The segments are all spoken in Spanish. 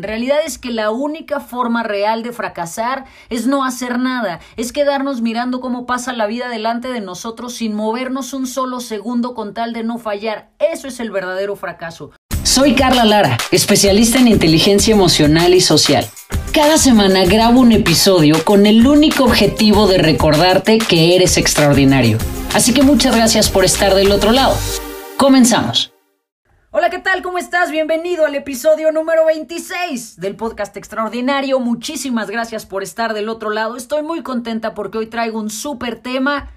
En realidad es que la única forma real de fracasar es no hacer nada, es quedarnos mirando cómo pasa la vida delante de nosotros sin movernos un solo segundo con tal de no fallar. Eso es el verdadero fracaso. Soy Carla Lara, especialista en inteligencia emocional y social. Cada semana grabo un episodio con el único objetivo de recordarte que eres extraordinario. Así que muchas gracias por estar del otro lado. Comenzamos. Hola, ¿qué tal? ¿Cómo estás? Bienvenido al episodio número 26 del podcast Extraordinario. Muchísimas gracias por estar del otro lado. Estoy muy contenta porque hoy traigo un súper tema.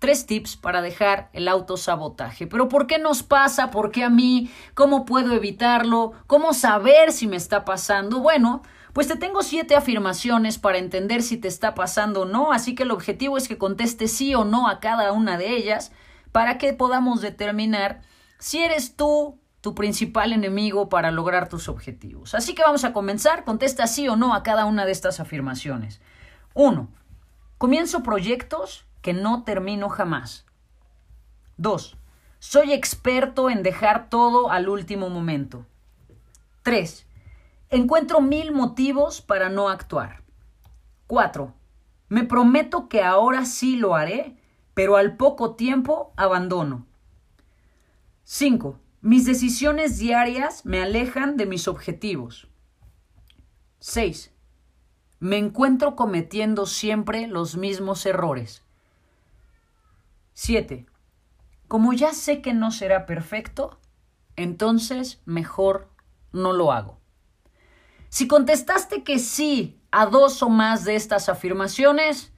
Tres tips para dejar el autosabotaje. Pero ¿por qué nos pasa? ¿Por qué a mí? ¿Cómo puedo evitarlo? ¿Cómo saber si me está pasando? Bueno, pues te tengo siete afirmaciones para entender si te está pasando o no, así que el objetivo es que contestes sí o no a cada una de ellas para que podamos determinar si eres tú tu principal enemigo para lograr tus objetivos. Así que vamos a comenzar. Contesta sí o no a cada una de estas afirmaciones. 1. Comienzo proyectos que no termino jamás. 2. Soy experto en dejar todo al último momento. 3. Encuentro mil motivos para no actuar. 4. Me prometo que ahora sí lo haré, pero al poco tiempo abandono. 5. Mis decisiones diarias me alejan de mis objetivos. 6. Me encuentro cometiendo siempre los mismos errores. 7. Como ya sé que no será perfecto, entonces mejor no lo hago. Si contestaste que sí a dos o más de estas afirmaciones,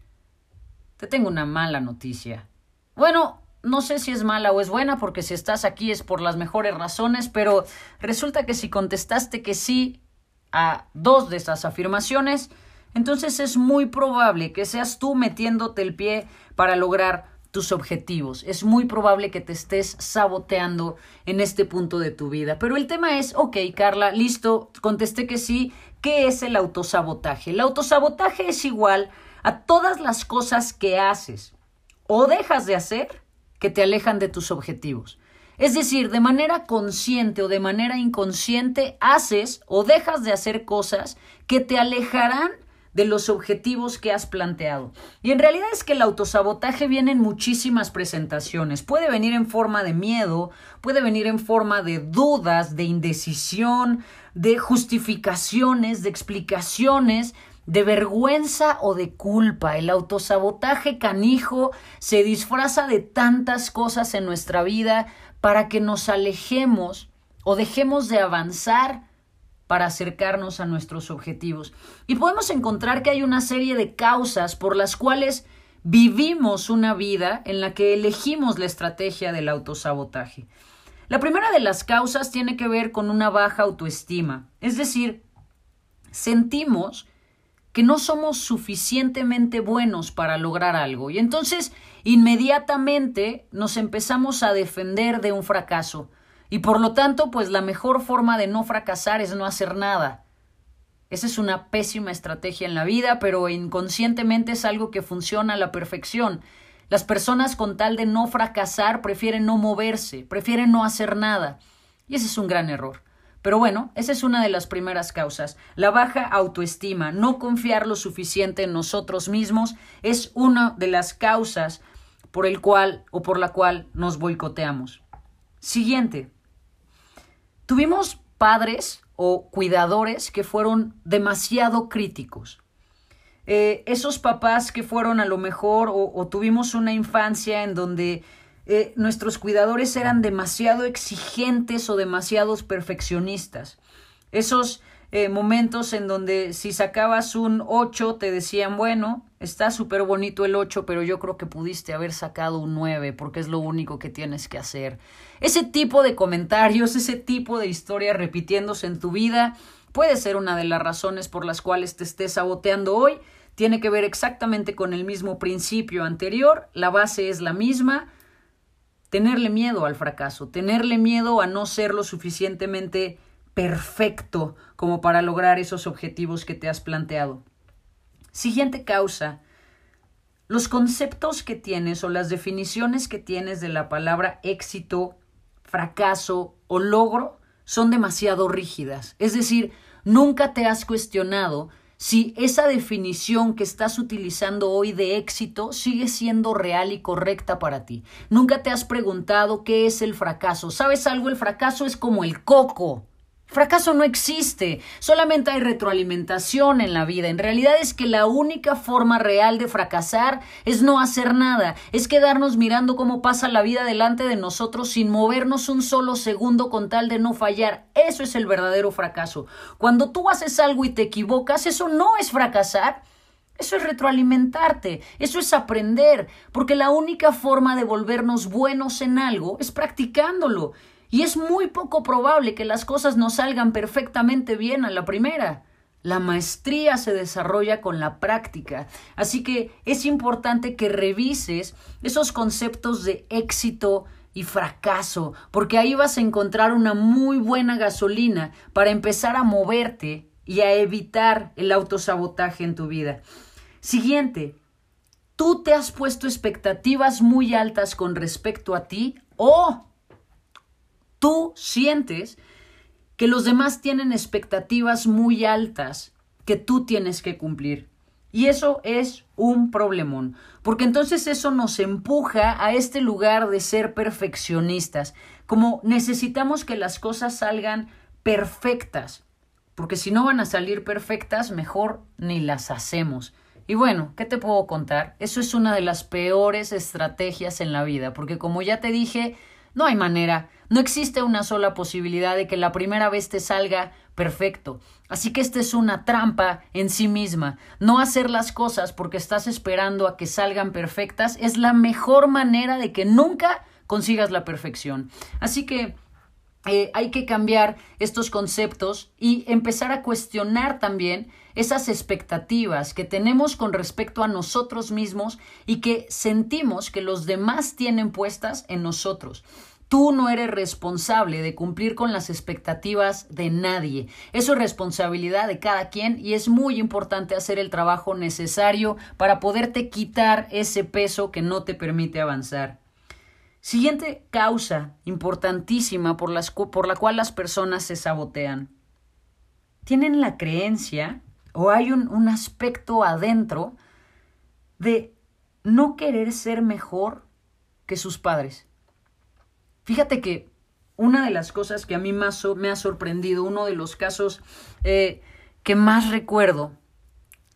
te tengo una mala noticia. Bueno, no sé si es mala o es buena, porque si estás aquí es por las mejores razones, pero resulta que si contestaste que sí a dos de esas afirmaciones, entonces es muy probable que seas tú metiéndote el pie para lograr tus objetivos. Es muy probable que te estés saboteando en este punto de tu vida. Pero el tema es, ok, Carla, listo, contesté que sí. ¿Qué es el autosabotaje? El autosabotaje es igual a todas las cosas que haces o dejas de hacer que te alejan de tus objetivos. Es decir, de manera consciente o de manera inconsciente haces o dejas de hacer cosas que te alejarán de los objetivos que has planteado. Y en realidad es que el autosabotaje viene en muchísimas presentaciones. Puede venir en forma de miedo, puede venir en forma de dudas, de indecisión, de justificaciones, de explicaciones, de vergüenza o de culpa. El autosabotaje canijo se disfraza de tantas cosas en nuestra vida para que nos alejemos o dejemos de avanzar para acercarnos a nuestros objetivos. Y podemos encontrar que hay una serie de causas por las cuales vivimos una vida en la que elegimos la estrategia del autosabotaje. La primera de las causas tiene que ver con una baja autoestima, es decir, sentimos que no somos suficientemente buenos para lograr algo y entonces inmediatamente nos empezamos a defender de un fracaso y por lo tanto pues la mejor forma de no fracasar es no hacer nada. Esa es una pésima estrategia en la vida, pero inconscientemente es algo que funciona a la perfección. Las personas con tal de no fracasar prefieren no moverse, prefieren no hacer nada. Y ese es un gran error. Pero bueno, esa es una de las primeras causas. La baja autoestima, no confiar lo suficiente en nosotros mismos, es una de las causas por el cual o por la cual nos boicoteamos. Siguiente. Tuvimos padres o cuidadores que fueron demasiado críticos. Eh, esos papás que fueron a lo mejor o, o tuvimos una infancia en donde eh, nuestros cuidadores eran demasiado exigentes o demasiados perfeccionistas. Esos eh, momentos en donde si sacabas un 8 te decían, bueno, está súper bonito el 8, pero yo creo que pudiste haber sacado un 9 porque es lo único que tienes que hacer. Ese tipo de comentarios, ese tipo de historia repitiéndose en tu vida puede ser una de las razones por las cuales te estés saboteando hoy. Tiene que ver exactamente con el mismo principio anterior, la base es la misma, tenerle miedo al fracaso, tenerle miedo a no ser lo suficientemente perfecto como para lograr esos objetivos que te has planteado. Siguiente causa, los conceptos que tienes o las definiciones que tienes de la palabra éxito, fracaso o logro son demasiado rígidas. Es decir, nunca te has cuestionado si esa definición que estás utilizando hoy de éxito sigue siendo real y correcta para ti. Nunca te has preguntado qué es el fracaso. ¿Sabes algo? El fracaso es como el coco. Fracaso no existe, solamente hay retroalimentación en la vida. En realidad es que la única forma real de fracasar es no hacer nada, es quedarnos mirando cómo pasa la vida delante de nosotros sin movernos un solo segundo con tal de no fallar. Eso es el verdadero fracaso. Cuando tú haces algo y te equivocas, eso no es fracasar. Eso es retroalimentarte, eso es aprender, porque la única forma de volvernos buenos en algo es practicándolo. Y es muy poco probable que las cosas no salgan perfectamente bien a la primera. La maestría se desarrolla con la práctica, así que es importante que revises esos conceptos de éxito y fracaso, porque ahí vas a encontrar una muy buena gasolina para empezar a moverte y a evitar el autosabotaje en tu vida. Siguiente, ¿tú te has puesto expectativas muy altas con respecto a ti o tú sientes que los demás tienen expectativas muy altas que tú tienes que cumplir. Y eso es un problemón, porque entonces eso nos empuja a este lugar de ser perfeccionistas, como necesitamos que las cosas salgan perfectas, porque si no van a salir perfectas, mejor ni las hacemos. Y bueno, ¿qué te puedo contar? Eso es una de las peores estrategias en la vida, porque como ya te dije, no hay manera, no existe una sola posibilidad de que la primera vez te salga perfecto. Así que esta es una trampa en sí misma. No hacer las cosas porque estás esperando a que salgan perfectas es la mejor manera de que nunca consigas la perfección. Así que eh, hay que cambiar estos conceptos y empezar a cuestionar también esas expectativas que tenemos con respecto a nosotros mismos y que sentimos que los demás tienen puestas en nosotros. Tú no eres responsable de cumplir con las expectativas de nadie. Eso es responsabilidad de cada quien y es muy importante hacer el trabajo necesario para poderte quitar ese peso que no te permite avanzar. Siguiente causa importantísima por, por la cual las personas se sabotean. Tienen la creencia o hay un, un aspecto adentro de no querer ser mejor que sus padres. Fíjate que una de las cosas que a mí más me ha sorprendido, uno de los casos eh, que más recuerdo,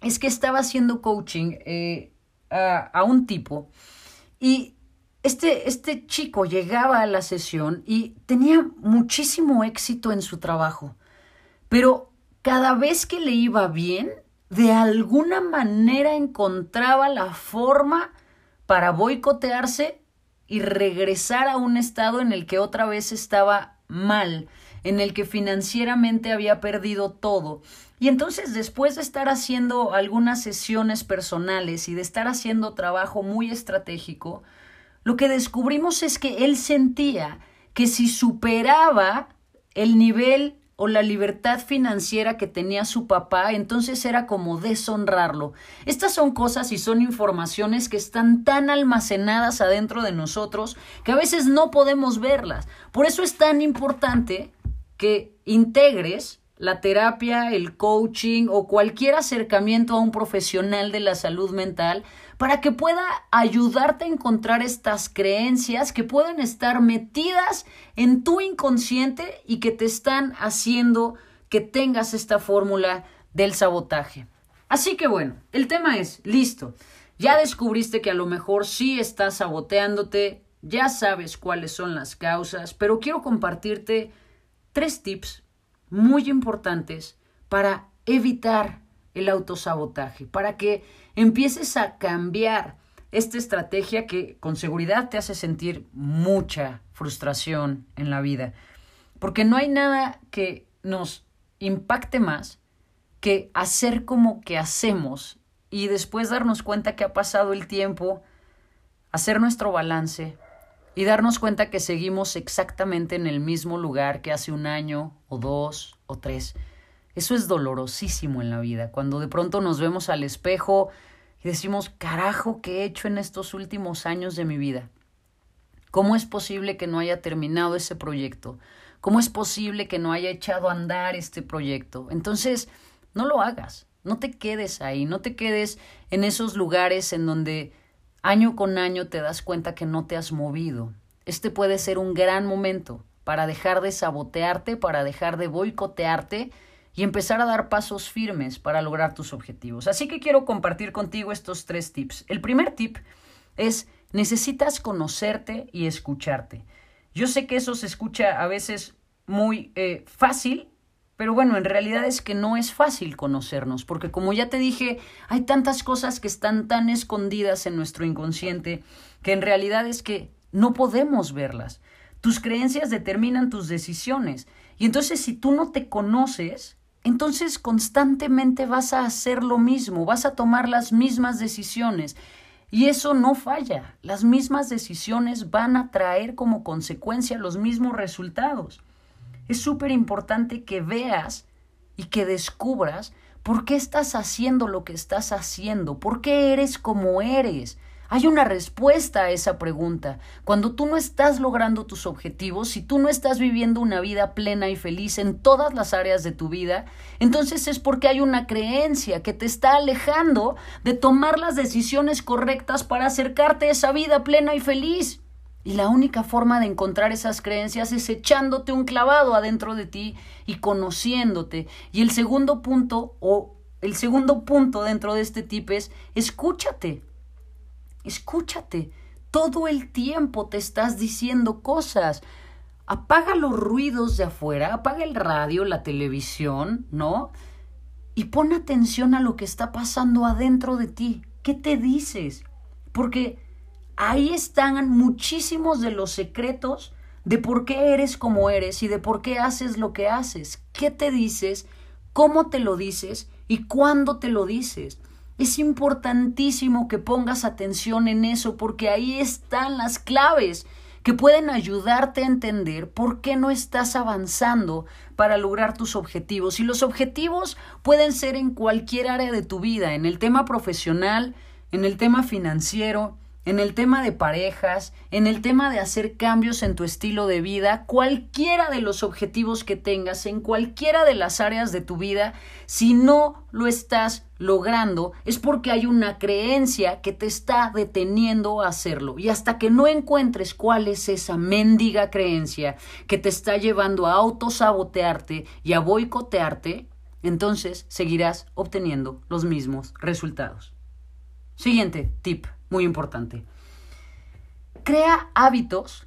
es que estaba haciendo coaching eh, a, a, un tipo y este, este chico llegaba a la sesión y tenía muchísimo éxito en su trabajo, pero cada vez que le iba bien, de alguna manera encontraba la forma para boicotearse y regresar a un estado en el que otra vez estaba mal, en el que financieramente había perdido todo. Y entonces después de estar haciendo algunas sesiones personales y de estar haciendo trabajo muy estratégico, lo que descubrimos es que él sentía que si superaba el nivel o la libertad financiera que tenía su papá, entonces era como deshonrarlo. Estas son cosas y son informaciones que están tan almacenadas adentro de nosotros que a veces no podemos verlas. Por eso es tan importante que integres la terapia, el coaching o cualquier acercamiento a un profesional de la salud mental para que pueda ayudarte a encontrar estas creencias que pueden estar metidas en tu inconsciente y que te están haciendo que tengas esta fórmula del sabotaje. Así que bueno, el tema es, listo, ya descubriste que a lo mejor sí estás saboteándote, ya sabes cuáles son las causas, pero quiero compartirte tres tips muy importantes para evitar el autosabotaje, para que empieces a cambiar esta estrategia que con seguridad te hace sentir mucha frustración en la vida. Porque no hay nada que nos impacte más que hacer como que hacemos y después darnos cuenta que ha pasado el tiempo, hacer nuestro balance y darnos cuenta que seguimos exactamente en el mismo lugar que hace un año o dos o tres. Eso es dolorosísimo en la vida, cuando de pronto nos vemos al espejo y decimos, carajo, ¿qué he hecho en estos últimos años de mi vida? ¿Cómo es posible que no haya terminado ese proyecto? ¿Cómo es posible que no haya echado a andar este proyecto? Entonces, no lo hagas. No te quedes ahí, no te quedes en esos lugares en donde año con año te das cuenta que no te has movido. Este puede ser un gran momento para dejar de sabotearte, para dejar de boicotearte y empezar a dar pasos firmes para lograr tus objetivos. Así que quiero compartir contigo estos tres tips. El primer tip es necesitas conocerte y escucharte. Yo sé que eso se escucha a veces muy eh, fácil, pero bueno, en realidad es que no es fácil conocernos, porque como ya te dije, hay tantas cosas que están tan escondidas en nuestro inconsciente que en realidad es que no podemos verlas. Tus creencias determinan tus decisiones. Y entonces si tú no te conoces, entonces constantemente vas a hacer lo mismo, vas a tomar las mismas decisiones. Y eso no falla. Las mismas decisiones van a traer como consecuencia los mismos resultados. Es súper importante que veas y que descubras por qué estás haciendo lo que estás haciendo, por qué eres como eres. Hay una respuesta a esa pregunta. Cuando tú no estás logrando tus objetivos, si tú no estás viviendo una vida plena y feliz en todas las áreas de tu vida, entonces es porque hay una creencia que te está alejando de tomar las decisiones correctas para acercarte a esa vida plena y feliz. Y la única forma de encontrar esas creencias es echándote un clavado adentro de ti y conociéndote. Y el segundo punto, o el segundo punto dentro de este tip es escúchate. Escúchate. Todo el tiempo te estás diciendo cosas. Apaga los ruidos de afuera, apaga el radio, la televisión, ¿no? Y pon atención a lo que está pasando adentro de ti. ¿Qué te dices? Porque ahí están muchísimos de los secretos de por qué eres como eres y de por qué haces lo que haces. ¿Qué te dices? ¿Cómo te lo dices? ¿Y cuándo te lo dices? Es importantísimo que pongas atención en eso porque ahí están las claves que pueden ayudarte a entender por qué no estás avanzando para lograr tus objetivos. Y los objetivos pueden ser en cualquier área de tu vida, en el tema profesional, en el tema financiero, en el tema de parejas, en el tema de hacer cambios en tu estilo de vida, cualquiera de los objetivos que tengas, en cualquiera de las áreas de tu vida, si no lo estás logrando, es porque hay una creencia que te está deteniendo a hacerlo. Y hasta que no encuentres cuál es esa mendiga creencia que te está llevando a autosabotearte y a boicotearte, entonces seguirás obteniendo los mismos resultados. Siguiente tip muy importante. Crea hábitos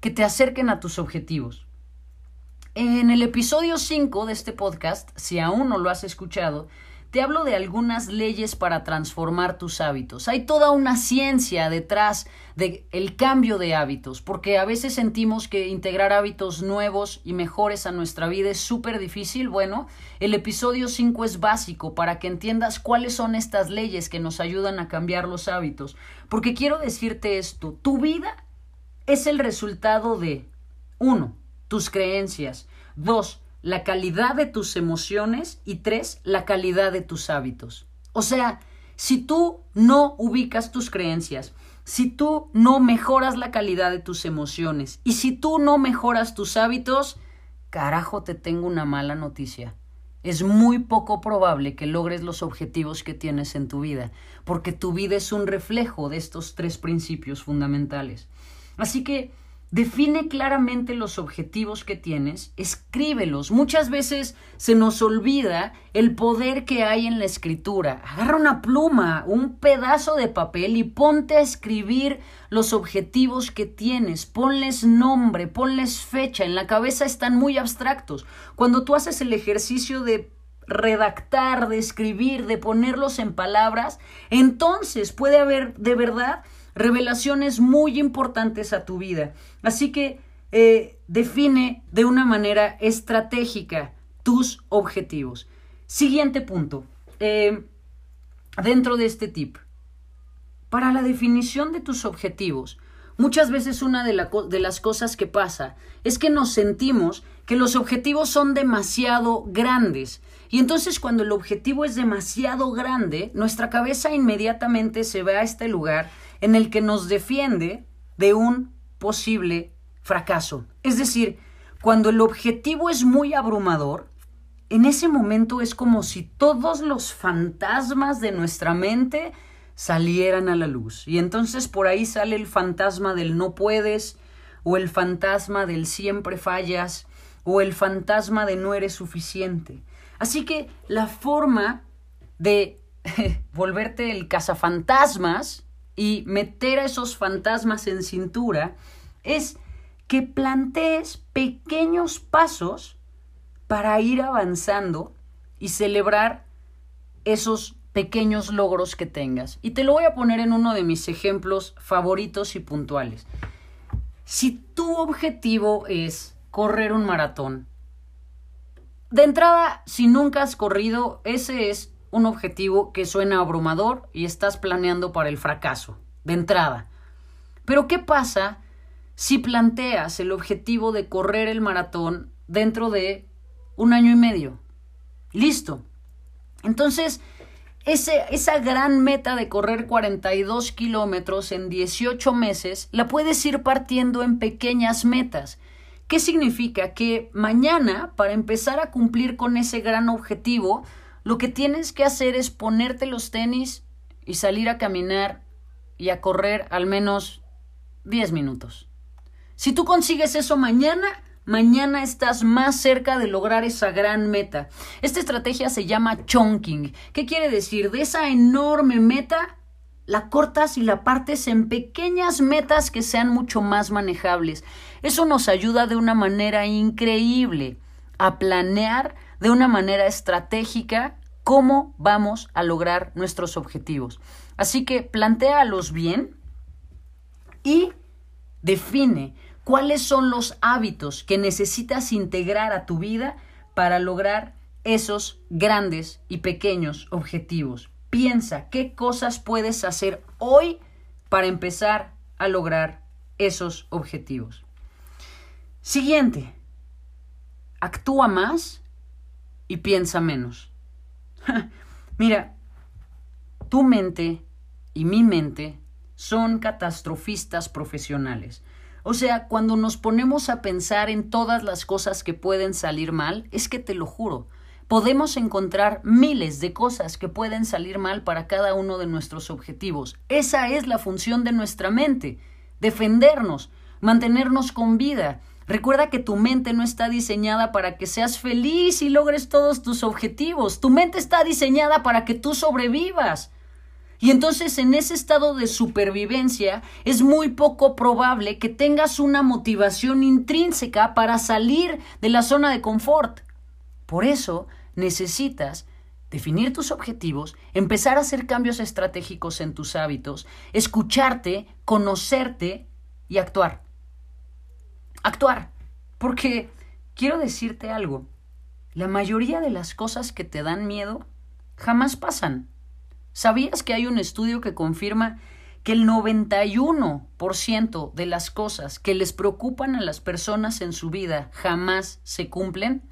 que te acerquen a tus objetivos. En el episodio 5 de este podcast, si aún no lo has escuchado, te hablo de algunas leyes para transformar tus hábitos. Hay toda una ciencia detrás del el cambio de hábitos, porque a veces sentimos que integrar hábitos nuevos y mejores a nuestra vida es súper difícil. Bueno, el episodio 5 es básico para que entiendas cuáles son estas leyes que nos ayudan a cambiar los hábitos. Porque quiero decirte esto, tu vida es el resultado de, uno, tus creencias, dos, la calidad de tus emociones y tres, la calidad de tus hábitos. O sea, si tú no ubicas tus creencias, si tú no mejoras la calidad de tus emociones y si tú no mejoras tus hábitos, carajo, te tengo una mala noticia. Es muy poco probable que logres los objetivos que tienes en tu vida, porque tu vida es un reflejo de estos tres principios fundamentales. Así que Define claramente los objetivos que tienes, escríbelos. Muchas veces se nos olvida el poder que hay en la escritura. Agarra una pluma, un pedazo de papel y ponte a escribir los objetivos que tienes. Ponles nombre, ponles fecha. En la cabeza están muy abstractos. Cuando tú haces el ejercicio de redactar, de escribir, de ponerlos en palabras, entonces puede haber de verdad revelaciones muy importantes a tu vida. Así que eh, define de una manera estratégica tus objetivos. Siguiente punto. Eh, dentro de este tip. Para la definición de tus objetivos, muchas veces una de, de, las cosas que pasa es que nos sentimos que los objetivos son demasiado grandes. Y entonces cuando el objetivo es demasiado grande, nuestra cabeza inmediatamente se va a este lugar en el que nos defiende de un posible fracaso. Es decir, cuando el objetivo es muy abrumador, en ese momento es como si todos los fantasmas de nuestra mente salieran a la luz. Y entonces por ahí sale el fantasma del no puedes, o el fantasma del siempre fallas, o el fantasma de no eres suficiente. Así que la forma de volverte el cazafantasmas y meter a esos fantasmas en cintura es que plantees pequeños pasos para ir avanzando y celebrar esos pequeños logros que tengas. Y te lo voy a poner en uno de mis ejemplos favoritos y puntuales. Si tu objetivo es correr un maratón, de entrada, si nunca has corrido, ese es un objetivo que suena abrumador y estás planeando para el fracaso, de entrada. Pero ¿qué pasa si planteas el objetivo de correr el maratón dentro de un año y medio? Listo. Entonces, esa gran meta de correr 42 kilómetros en 18 meses la puedes ir partiendo en pequeñas metas. ¿Qué significa? Que mañana, para empezar a cumplir con ese gran objetivo, lo que tienes que hacer es ponerte los tenis y salir a caminar y a correr al menos 10 minutos. Si tú consigues eso mañana, mañana estás más cerca de lograr esa gran meta. Esta estrategia se llama chunking. ¿Qué quiere decir? De esa enorme meta, la cortas y la partes en pequeñas metas que sean mucho más manejables. Eso nos ayuda de una manera increíble a planear de una manera estratégica cómo vamos a lograr nuestros objetivos. Así que plantéalos bien y define cuáles son los hábitos que necesitas integrar a tu vida para lograr esos grandes y pequeños objetivos. Piensa qué cosas puedes hacer hoy para empezar a lograr esos objetivos. Siguiente, actúa más y piensa menos. Mira, tu mente y mi mente son catastrofistas profesionales. O sea, cuando nos ponemos a pensar en todas las cosas que pueden salir mal, es que te lo juro, podemos encontrar miles de cosas que pueden salir mal para cada uno de nuestros objetivos. Esa es la función de nuestra mente, defendernos, mantenernos con vida. Recuerda que tu mente no está diseñada para que seas feliz y logres todos tus objetivos. Tu mente está diseñada para que tú sobrevivas. Y entonces en ese estado de supervivencia es muy poco probable que tengas una motivación intrínseca para salir de la zona de confort. Por eso necesitas definir tus objetivos, empezar a hacer cambios estratégicos en tus hábitos, escucharte, conocerte y actuar. Actuar. Porque quiero decirte algo, la mayoría de las cosas que te dan miedo jamás pasan. ¿Sabías que hay un estudio que confirma que el 91% de las cosas que les preocupan a las personas en su vida jamás se cumplen?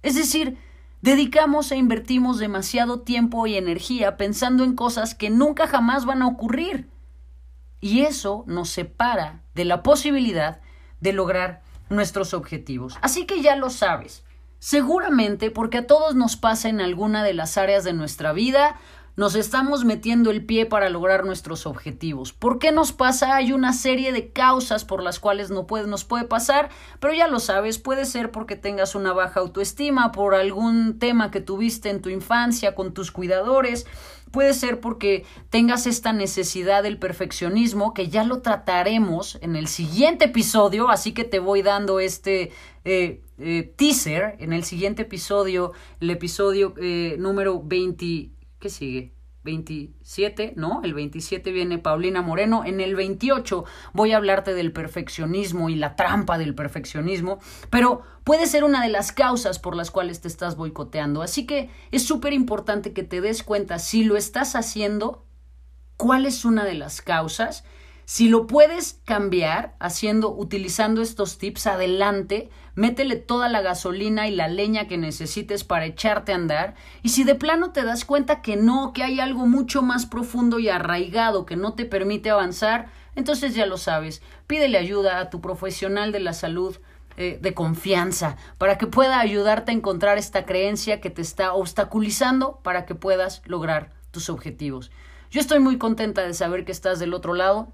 Es decir, dedicamos e invertimos demasiado tiempo y energía pensando en cosas que nunca jamás van a ocurrir. Y eso nos separa de la posibilidad de lograr nuestros objetivos. Así que ya lo sabes. Seguramente porque a todos nos pasa en alguna de las áreas de nuestra vida, nos estamos metiendo el pie para lograr nuestros objetivos. ¿Por qué nos pasa? Hay una serie de causas por las cuales no puede, nos puede pasar, pero ya lo sabes, puede ser porque tengas una baja autoestima, por algún tema que tuviste en tu infancia con tus cuidadores, puede ser porque tengas esta necesidad del perfeccionismo, que ya lo trataremos en el siguiente episodio, así que te voy dando este eh, eh, teaser en el siguiente episodio, el episodio eh, número 20 ¿Qué sigue? 27, ¿no? El 27 viene Paulina Moreno. En el 28 voy a hablarte del perfeccionismo y la trampa del perfeccionismo, pero puede ser una de las causas por las cuales te estás boicoteando. Así que es súper importante que te des cuenta si lo estás haciendo, cuál es una de las causas si lo puedes cambiar haciendo, utilizando estos tips, adelante, métele toda la gasolina y la leña que necesites para echarte a andar. Y si de plano te das cuenta que no, que hay algo mucho más profundo y arraigado que no te permite avanzar, entonces ya lo sabes. Pídele ayuda a tu profesional de la salud eh, de confianza, para que pueda ayudarte a encontrar esta creencia que te está obstaculizando para que puedas lograr tus objetivos. Yo estoy muy contenta de saber que estás del otro lado.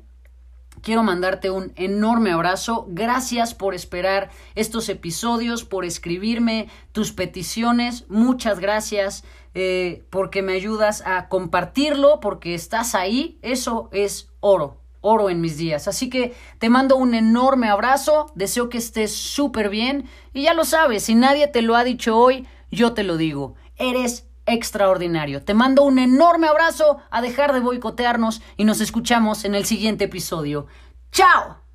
Quiero mandarte un enorme abrazo. Gracias por esperar estos episodios, por escribirme tus peticiones. Muchas gracias eh, porque me ayudas a compartirlo, porque estás ahí. Eso es oro, oro en mis días. Así que te mando un enorme abrazo. Deseo que estés súper bien. Y ya lo sabes, si nadie te lo ha dicho hoy, yo te lo digo. Eres extraordinario. Te mando un enorme abrazo a dejar de boicotearnos y nos escuchamos en el siguiente episodio. ¡Chao!